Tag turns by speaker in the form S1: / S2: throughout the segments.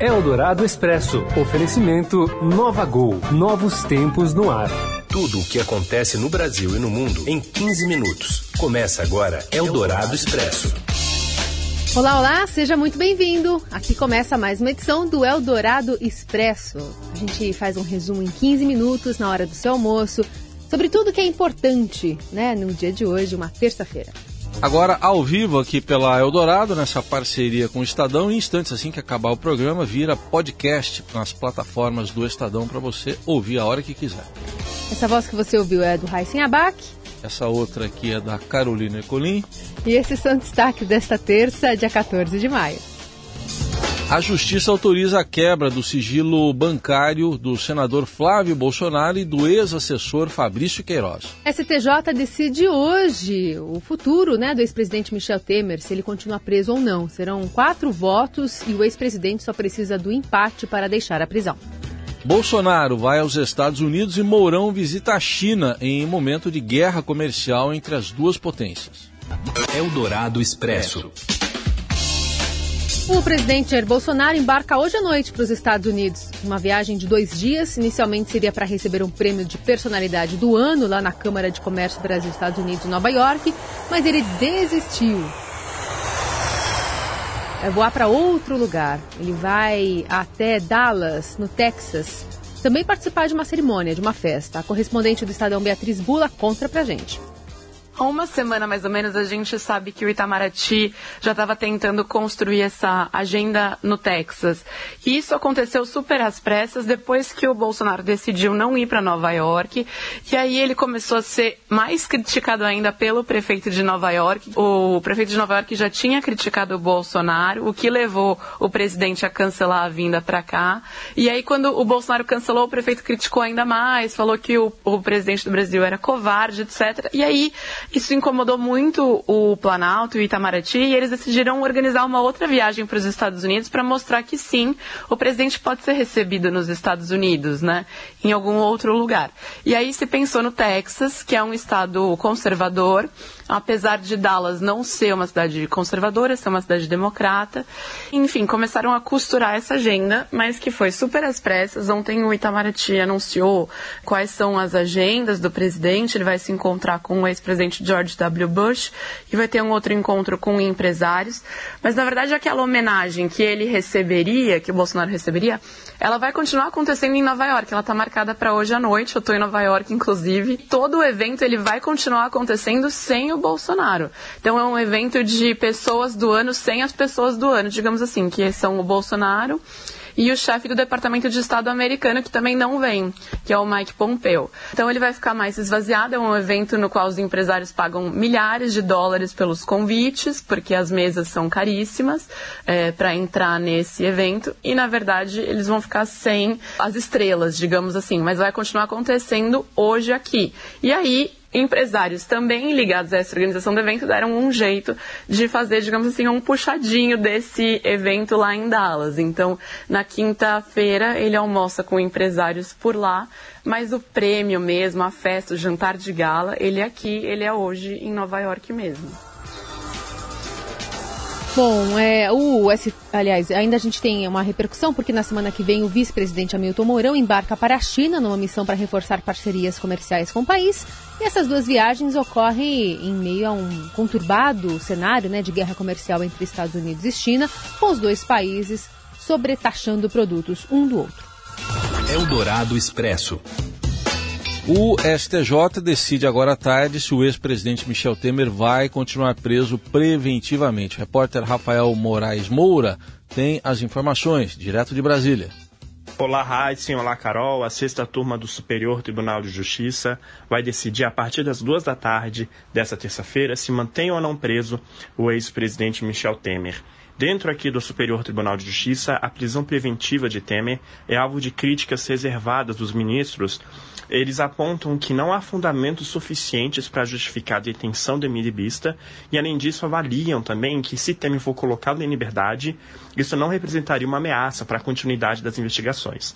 S1: Eldorado Expresso. Oferecimento Nova Gol. Novos tempos no ar.
S2: Tudo o que acontece no Brasil e no mundo em 15 minutos. Começa agora Eldorado Expresso.
S3: Olá, olá, seja muito bem-vindo. Aqui começa mais uma edição do Eldorado Expresso. A gente faz um resumo em 15 minutos na hora do seu almoço sobre tudo que é importante, né, no dia de hoje, uma terça-feira.
S4: Agora, ao vivo aqui pela Eldorado, nessa parceria com o Estadão, em instantes assim que acabar o programa, vira podcast nas plataformas do Estadão para você ouvir a hora que quiser.
S3: Essa voz que você ouviu é do Raíssen Abac.
S4: Essa outra aqui é da Carolina Ecolim.
S3: E esses são destaques desta terça, dia 14 de maio.
S4: A Justiça autoriza a quebra do sigilo bancário do senador Flávio Bolsonaro e do ex-assessor Fabrício Queiroz.
S3: STJ decide hoje o futuro né, do ex-presidente Michel Temer, se ele continua preso ou não. Serão quatro votos e o ex-presidente só precisa do empate para deixar a prisão.
S4: Bolsonaro vai aos Estados Unidos e Mourão visita a China em momento de guerra comercial entre as duas potências.
S2: Eldorado Expresso.
S3: O presidente Jair Bolsonaro embarca hoje à noite para os Estados Unidos. Uma viagem de dois dias. Inicialmente seria para receber um prêmio de personalidade do ano lá na Câmara de Comércio Brasil-Estados Unidos em Nova York, mas ele desistiu. É voar para outro lugar. Ele vai até Dallas, no Texas, também participar de uma cerimônia, de uma festa. A correspondente do Estadão Beatriz Bula conta pra gente.
S5: Há uma semana mais ou menos a gente sabe que o Itamaraty já estava tentando construir essa agenda no Texas. E isso aconteceu super às pressas depois que o Bolsonaro decidiu não ir para Nova York. E aí ele começou a ser mais criticado ainda pelo prefeito de Nova York. O prefeito de Nova York já tinha criticado o Bolsonaro, o que levou o presidente a cancelar a vinda para cá. E aí quando o Bolsonaro cancelou, o prefeito criticou ainda mais, falou que o, o presidente do Brasil era covarde, etc. E aí isso incomodou muito o Planalto e o Itamaraty e eles decidiram organizar uma outra viagem para os Estados Unidos para mostrar que sim, o presidente pode ser recebido nos Estados Unidos, né, em algum outro lugar. E aí se pensou no Texas, que é um estado conservador, apesar de Dallas não ser uma cidade conservadora, ser uma cidade democrata. Enfim, começaram a costurar essa agenda, mas que foi super às pressas. Ontem o Itamaraty anunciou quais são as agendas do presidente, ele vai se encontrar com o ex-presidente George W. Bush e vai ter um outro encontro com empresários. Mas, na verdade, aquela homenagem que ele receberia, que o Bolsonaro receberia, ela vai continuar acontecendo em Nova York. Ela está marcada para hoje à noite. Eu estou em Nova York, inclusive. Todo o evento ele vai continuar acontecendo sem o Bolsonaro. Então, é um evento de pessoas do ano sem as pessoas do ano, digamos assim, que são o Bolsonaro e o chefe do Departamento de Estado americano, que também não vem, que é o Mike Pompeo. Então ele vai ficar mais esvaziado, é um evento no qual os empresários pagam milhares de dólares pelos convites, porque as mesas são caríssimas é, para entrar nesse evento, e na verdade eles vão ficar sem as estrelas, digamos assim, mas vai continuar acontecendo hoje aqui. E aí empresários também ligados a essa organização do evento deram um jeito de fazer, digamos assim, um puxadinho desse evento lá em Dallas. Então, na quinta-feira, ele almoça com empresários por lá, mas o prêmio mesmo, a festa, o jantar de gala, ele é aqui, ele é hoje em Nova York mesmo.
S3: Bom, é, o S, aliás, ainda a gente tem uma repercussão porque na semana que vem o vice-presidente Hamilton Mourão embarca para a China numa missão para reforçar parcerias comerciais com o país. E essas duas viagens ocorrem em meio a um conturbado cenário né, de guerra comercial entre Estados Unidos e China, com os dois países sobretaxando produtos um do outro.
S2: Eldorado Expresso.
S4: O STJ decide agora à tarde se o ex-presidente Michel Temer vai continuar preso preventivamente. O repórter Rafael Moraes Moura tem as informações, direto de Brasília.
S6: Olá, Heisen. Olá, Carol. A sexta turma do Superior Tribunal de Justiça vai decidir a partir das duas da tarde desta terça-feira se mantém ou não preso o ex-presidente Michel Temer. Dentro aqui do Superior Tribunal de Justiça, a prisão preventiva de Temer é alvo de críticas reservadas dos ministros. Eles apontam que não há fundamentos suficientes para justificar a detenção do emiribista e, além disso, avaliam também que, se Temer for colocado em liberdade, isso não representaria uma ameaça para a continuidade das investigações.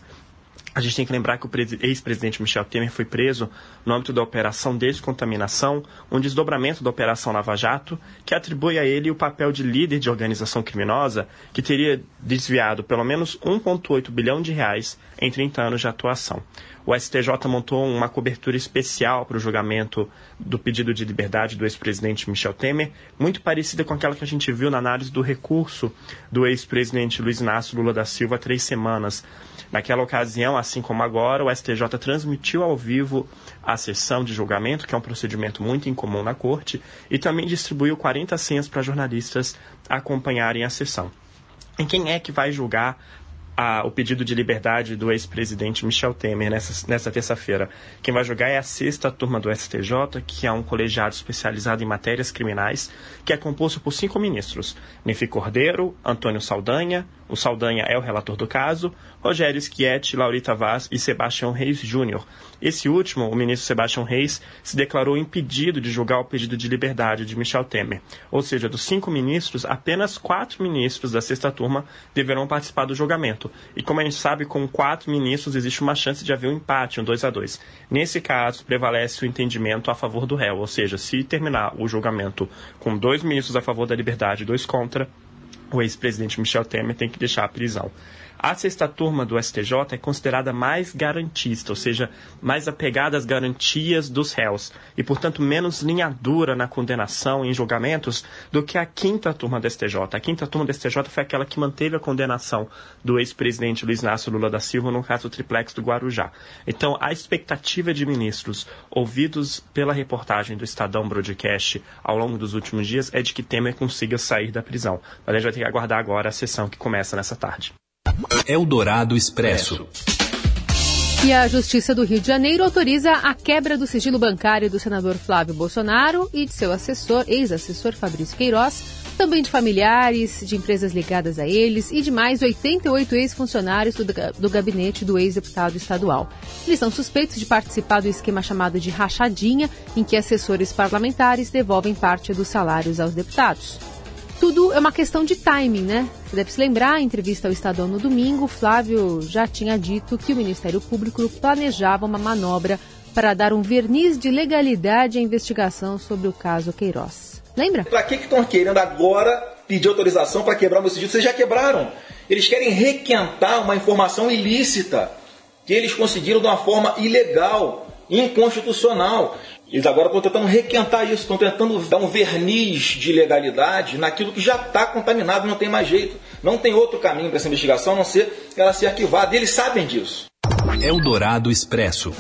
S6: A gente tem que lembrar que o ex-presidente Michel Temer foi preso no âmbito da Operação Descontaminação, um desdobramento da Operação Lava Jato, que atribui a ele o papel de líder de organização criminosa que teria desviado pelo menos 1,8 bilhão de reais em 30 anos de atuação. O STJ montou uma cobertura especial para o julgamento do pedido de liberdade do ex-presidente Michel Temer, muito parecida com aquela que a gente viu na análise do recurso do ex-presidente Luiz Inácio Lula da Silva há três semanas. Naquela ocasião, assim como agora, o STJ transmitiu ao vivo a sessão de julgamento, que é um procedimento muito incomum na corte, e também distribuiu 40 senhas para jornalistas acompanharem a sessão. E quem é que vai julgar a, o pedido de liberdade do ex-presidente Michel Temer nessa, nessa terça-feira. Quem vai julgar é a sexta turma do STJ, que é um colegiado especializado em matérias criminais, que é composto por cinco ministros: Nefi Cordeiro, Antônio Saldanha, o Saldanha é o relator do caso, Rogério Schietti, Laurita Vaz e Sebastião Reis Júnior. Esse último, o ministro Sebastião Reis, se declarou impedido de julgar o pedido de liberdade de Michel Temer. Ou seja, dos cinco ministros, apenas quatro ministros da sexta turma deverão participar do julgamento. E como a gente sabe, com quatro ministros existe uma chance de haver um empate, um 2 a 2 Nesse caso, prevalece o entendimento a favor do réu, ou seja, se terminar o julgamento com dois ministros a favor da liberdade e dois contra, o ex-presidente Michel Temer tem que deixar a prisão. A sexta turma do STJ é considerada mais garantista, ou seja, mais apegada às garantias dos réus e, portanto, menos linha dura na condenação em julgamentos do que a quinta turma do STJ. A quinta turma do STJ foi aquela que manteve a condenação do ex-presidente Luiz Inácio Lula da Silva no caso triplex do Guarujá. Então, a expectativa de ministros ouvidos pela reportagem do Estadão Broadcast ao longo dos últimos dias é de que Temer consiga sair da prisão. Mas a gente vai ter que aguardar agora a sessão que começa nessa tarde.
S2: Eldorado Expresso.
S3: E a Justiça do Rio de Janeiro autoriza a quebra do sigilo bancário do senador Flávio Bolsonaro e de seu assessor, ex-assessor Fabrício Queiroz, também de familiares, de empresas ligadas a eles e de mais 88 ex-funcionários do, do gabinete do ex-deputado estadual. Eles são suspeitos de participar do esquema chamado de rachadinha, em que assessores parlamentares devolvem parte dos salários aos deputados. Tudo é uma questão de timing, né? Você deve se lembrar, em entrevista ao Estadão no domingo, Flávio já tinha dito que o Ministério Público planejava uma manobra para dar um verniz de legalidade à investigação sobre o caso Queiroz. Lembra?
S7: Para que estão que querendo agora pedir autorização para quebrar o meu sigilo? Vocês já quebraram. Eles querem requentar uma informação ilícita que eles conseguiram de uma forma ilegal, inconstitucional. Eles agora estão tentando requentar isso, estão tentando dar um verniz de legalidade naquilo que já está contaminado, não tem mais jeito. Não tem outro caminho para essa investigação a não ser ela ser arquivada. E eles sabem disso.
S2: Eldorado Expresso.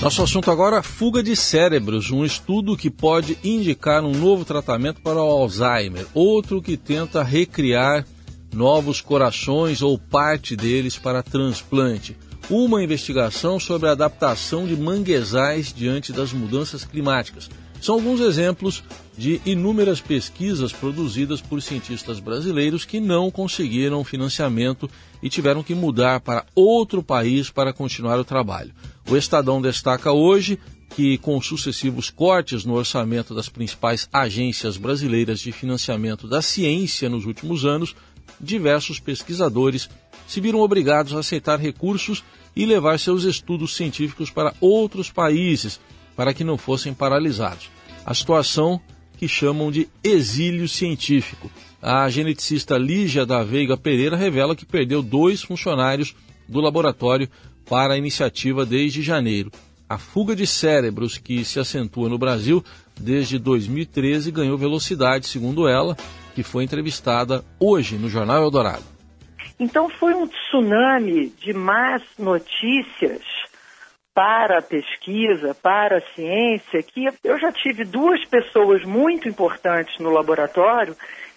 S4: Nosso assunto agora, fuga de cérebros, um estudo que pode indicar um novo tratamento para o Alzheimer, outro que tenta recriar novos corações ou parte deles para transplante uma investigação sobre a adaptação de manguezais diante das mudanças climáticas. São alguns exemplos de inúmeras pesquisas produzidas por cientistas brasileiros que não conseguiram financiamento e tiveram que mudar para outro país para continuar o trabalho. O Estadão destaca hoje que, com sucessivos cortes no orçamento das principais agências brasileiras de financiamento da ciência nos últimos anos, diversos pesquisadores se viram obrigados a aceitar recursos e levar seus estudos científicos para outros países para que não fossem paralisados. A situação que chamam de exílio científico. A geneticista Lígia da Veiga Pereira revela que perdeu dois funcionários do laboratório para a iniciativa desde janeiro. A fuga de cérebros que se acentua no Brasil desde 2013 ganhou velocidade, segundo ela, que foi entrevistada hoje no Jornal Eldorado.
S8: Então foi um tsunami de más notícias para a pesquisa, para a ciência, que eu já tive duas pessoas muito importantes no laboratório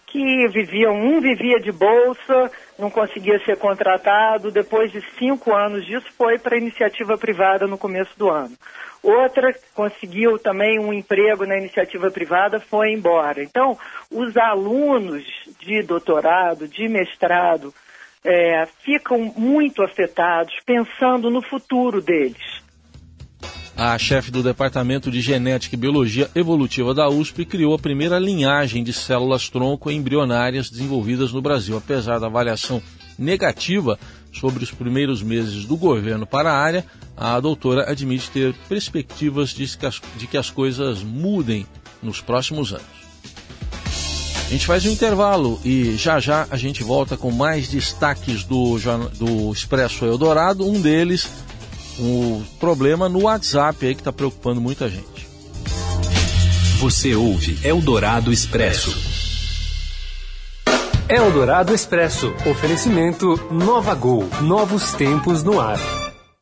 S8: que viviam, um vivia de bolsa, não conseguia ser contratado, depois de cinco anos disso foi para a iniciativa privada no começo do ano. Outra conseguiu também um emprego na iniciativa privada, foi embora. Então, os alunos de doutorado, de mestrado, é, ficam muito afetados pensando no futuro deles.
S4: A chefe do Departamento de Genética e Biologia Evolutiva da USP criou a primeira linhagem de células tronco embrionárias desenvolvidas no Brasil. Apesar da avaliação negativa sobre os primeiros meses do governo para a área, a doutora admite ter perspectivas de que as, de que as coisas mudem nos próximos anos. A gente faz um intervalo e já já a gente volta com mais destaques do, do Expresso Eldorado. Um deles, o um problema no WhatsApp aí que está preocupando muita gente.
S2: Você ouve Eldorado Expresso.
S1: Eldorado Expresso. Oferecimento Nova Gol. Novos tempos no ar.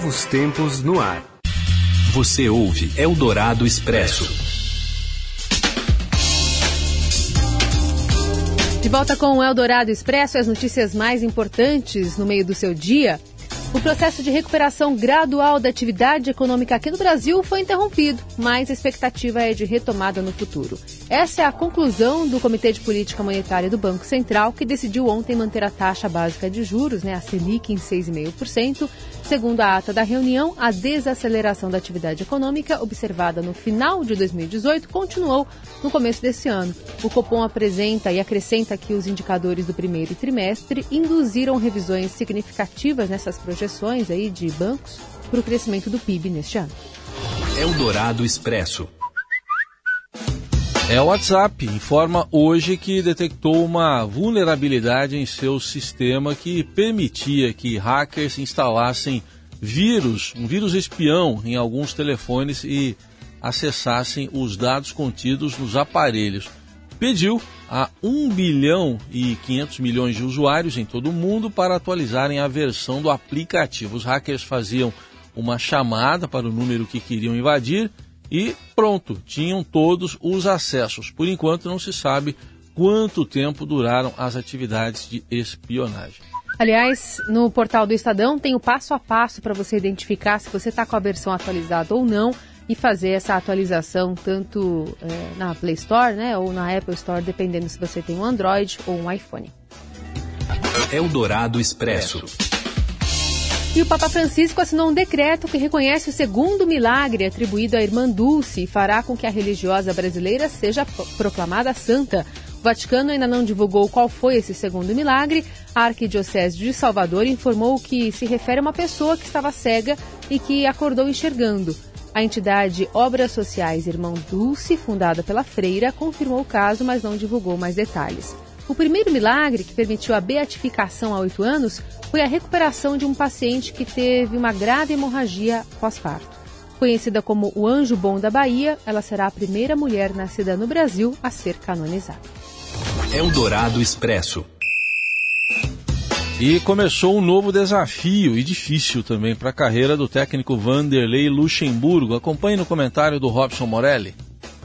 S1: Novos tempos no ar.
S2: Você ouve Eldorado Expresso.
S3: De volta com o Eldorado Expresso, as notícias mais importantes no meio do seu dia. O processo de recuperação gradual da atividade econômica aqui no Brasil foi interrompido, mas a expectativa é de retomada no futuro. Essa é a conclusão do Comitê de Política Monetária do Banco Central, que decidiu ontem manter a taxa básica de juros, né, a Selic, em 6,5%. Segundo a ata da reunião, a desaceleração da atividade econômica observada no final de 2018 continuou no começo desse ano. O Copom apresenta e acrescenta que os indicadores do primeiro trimestre induziram revisões significativas nessas projeções projeções aí de bancos para o crescimento do PIB neste ano.
S2: Eldorado Expresso.
S4: É o WhatsApp informa hoje que detectou uma vulnerabilidade em seu sistema que permitia que hackers instalassem vírus, um vírus espião em alguns telefones e acessassem os dados contidos nos aparelhos pediu a 1 bilhão e 500 milhões de usuários em todo o mundo para atualizarem a versão do aplicativo. Os hackers faziam uma chamada para o número que queriam invadir e pronto, tinham todos os acessos. Por enquanto não se sabe quanto tempo duraram as atividades de espionagem.
S3: Aliás, no portal do Estadão tem o passo a passo para você identificar se você está com a versão atualizada ou não e fazer essa atualização tanto é, na Play Store né, ou na Apple Store, dependendo se você tem um Android ou um iPhone.
S2: Eldorado Expresso.
S3: E o Papa Francisco assinou um decreto que reconhece o segundo milagre atribuído à irmã Dulce e fará com que a religiosa brasileira seja proclamada santa. O Vaticano ainda não divulgou qual foi esse segundo milagre. A Arquidiocese de Salvador informou que se refere a uma pessoa que estava cega e que acordou enxergando. A entidade Obras Sociais Irmão Dulce, fundada pela Freira, confirmou o caso, mas não divulgou mais detalhes. O primeiro milagre que permitiu a beatificação há oito anos foi a recuperação de um paciente que teve uma grave hemorragia pós-parto. Conhecida como o Anjo Bom da Bahia, ela será a primeira mulher nascida no Brasil a ser canonizada.
S2: Eldorado Expresso.
S4: E começou um novo desafio e difícil também para a carreira do técnico Vanderlei Luxemburgo. Acompanhe no comentário do Robson Morelli.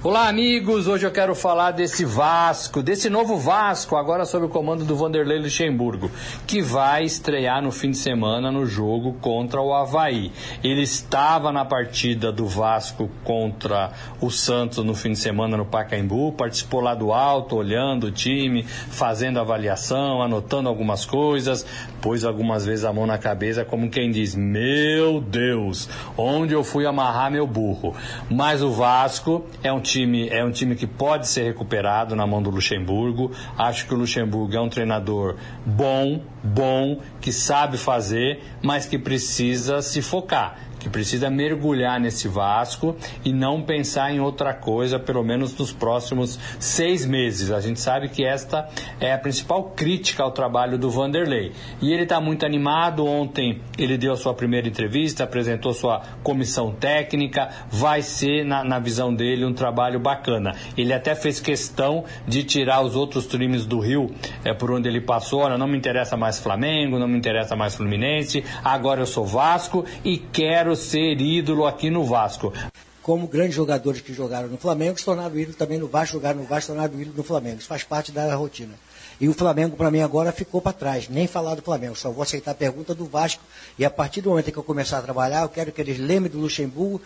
S9: Olá, amigos! Hoje eu quero falar desse Vasco, desse novo Vasco, agora sob o comando do Vanderlei Luxemburgo, que vai estrear no fim de semana no jogo contra o Havaí. Ele estava na partida do Vasco contra o Santos no fim de semana no Pacaembu, participou lá do alto, olhando o time, fazendo avaliação, anotando algumas coisas, pôs algumas vezes a mão na cabeça, como quem diz: Meu Deus, onde eu fui amarrar meu burro? Mas o Vasco é um time time é um time que pode ser recuperado na mão do Luxemburgo. Acho que o Luxemburgo é um treinador bom, bom, que sabe fazer, mas que precisa se focar que precisa mergulhar nesse Vasco e não pensar em outra coisa, pelo menos nos próximos seis meses. A gente sabe que esta é a principal crítica ao trabalho do Vanderlei. E ele está muito animado. Ontem ele deu a sua primeira entrevista, apresentou sua comissão técnica. Vai ser, na, na visão dele, um trabalho bacana. Ele até fez questão de tirar os outros times do Rio é, por onde ele passou. Olha, não me interessa mais Flamengo, não me interessa mais Fluminense. Agora eu sou Vasco e quero ser ídolo aqui no Vasco.
S10: Como grandes jogadores que jogaram no Flamengo, se tornaram ídolo também no Vasco, jogaram no Vasco, se tornaram ídolo no Flamengo. Isso faz parte da rotina. E o Flamengo, para mim, agora ficou para trás. Nem falar do Flamengo. Só vou aceitar a pergunta do Vasco. E a partir do momento que eu começar a trabalhar, eu quero que eles lembrem do Luxemburgo,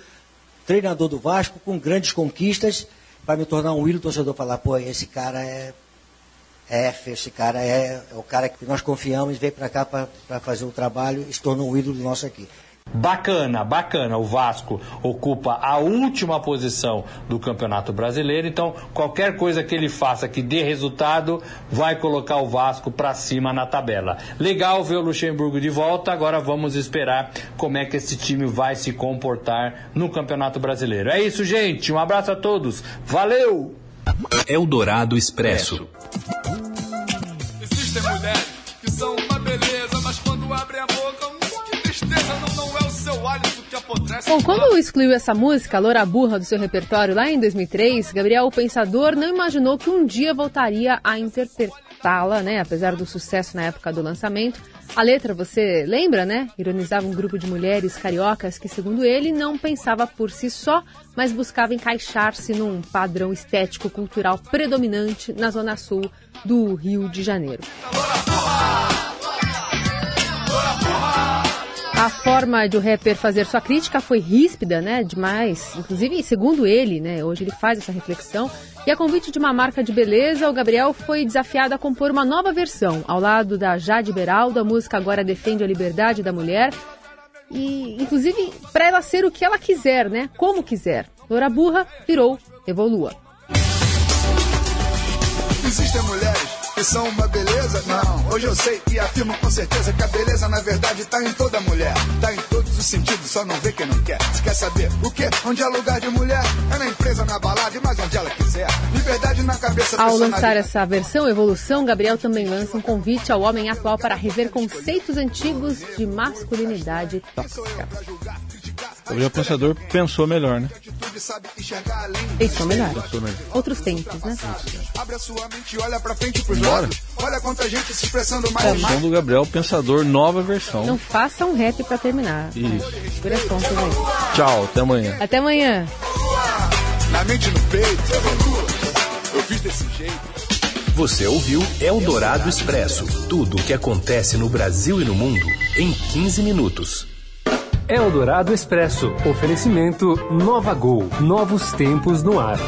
S10: treinador do Vasco, com grandes conquistas, para me tornar um ídolo torcedor. Falar, pô, esse cara é. É, esse cara é, é o cara que nós confiamos, veio para cá para fazer o trabalho e se tornou um ídolo nosso aqui.
S9: Bacana, bacana. O Vasco ocupa a última posição do Campeonato Brasileiro, então qualquer coisa que ele faça que dê resultado vai colocar o Vasco para cima na tabela. Legal ver o Luxemburgo de volta, agora vamos esperar como é que esse time vai se comportar no Campeonato Brasileiro. É isso, gente. Um abraço a todos. Valeu!
S2: Eldorado Expresso.
S11: Existem mulheres que são uma beleza, mas quando abrem a
S3: Bom, quando excluiu essa música, Loura Burra, do seu repertório lá em 2003, Gabriel o Pensador não imaginou que um dia voltaria a interpretá-la, né? Apesar do sucesso na época do lançamento. A letra, você lembra, né? Ironizava um grupo de mulheres cariocas que, segundo ele, não pensava por si só, mas buscava encaixar-se num padrão estético cultural predominante na zona sul do Rio de Janeiro. A forma de o rapper fazer sua crítica foi ríspida, né? Demais. Inclusive, segundo ele, né? Hoje ele faz essa reflexão. E a convite de uma marca de beleza, o Gabriel foi desafiado a compor uma nova versão, ao lado da Jade Beraldo. A música agora defende a liberdade da mulher. E, inclusive, para ela ser o que ela quiser, né? Como quiser. Loura Burra virou Evolua.
S11: Existem mulheres que são uma beleza? Não, hoje eu sei e afirmo com certeza que a beleza na verdade tá em toda mulher. Tá em todos os sentidos, só não vê quem não quer. Se quer saber o que? Onde é lugar de mulher? É na empresa, na balada, mas onde ela quiser. Liberdade na cabeça
S3: Ao lançar essa versão Evolução, Gabriel também lança um convite ao homem atual para rever conceitos antigos de masculinidade tóxica.
S4: Gabriel Pensador pensou melhor, né?
S3: Pensou melhor. Outros tempos, né?
S11: Abre a sua mente e olha pra frente pros lados. Olha quanta gente se expressando mais.
S4: É o som do Gabriel Pensador, nova versão.
S3: Não faça um rap pra terminar.
S4: Isso.
S3: Por as aí.
S4: Tchau, até amanhã.
S3: Até amanhã.
S11: Na mente no peito. Eu fiz desse jeito.
S2: Você ouviu Eldorado Expresso tudo o que acontece no Brasil e no mundo em 15 minutos.
S1: Eldorado Expresso. Oferecimento Nova Gol. Novos tempos no ar.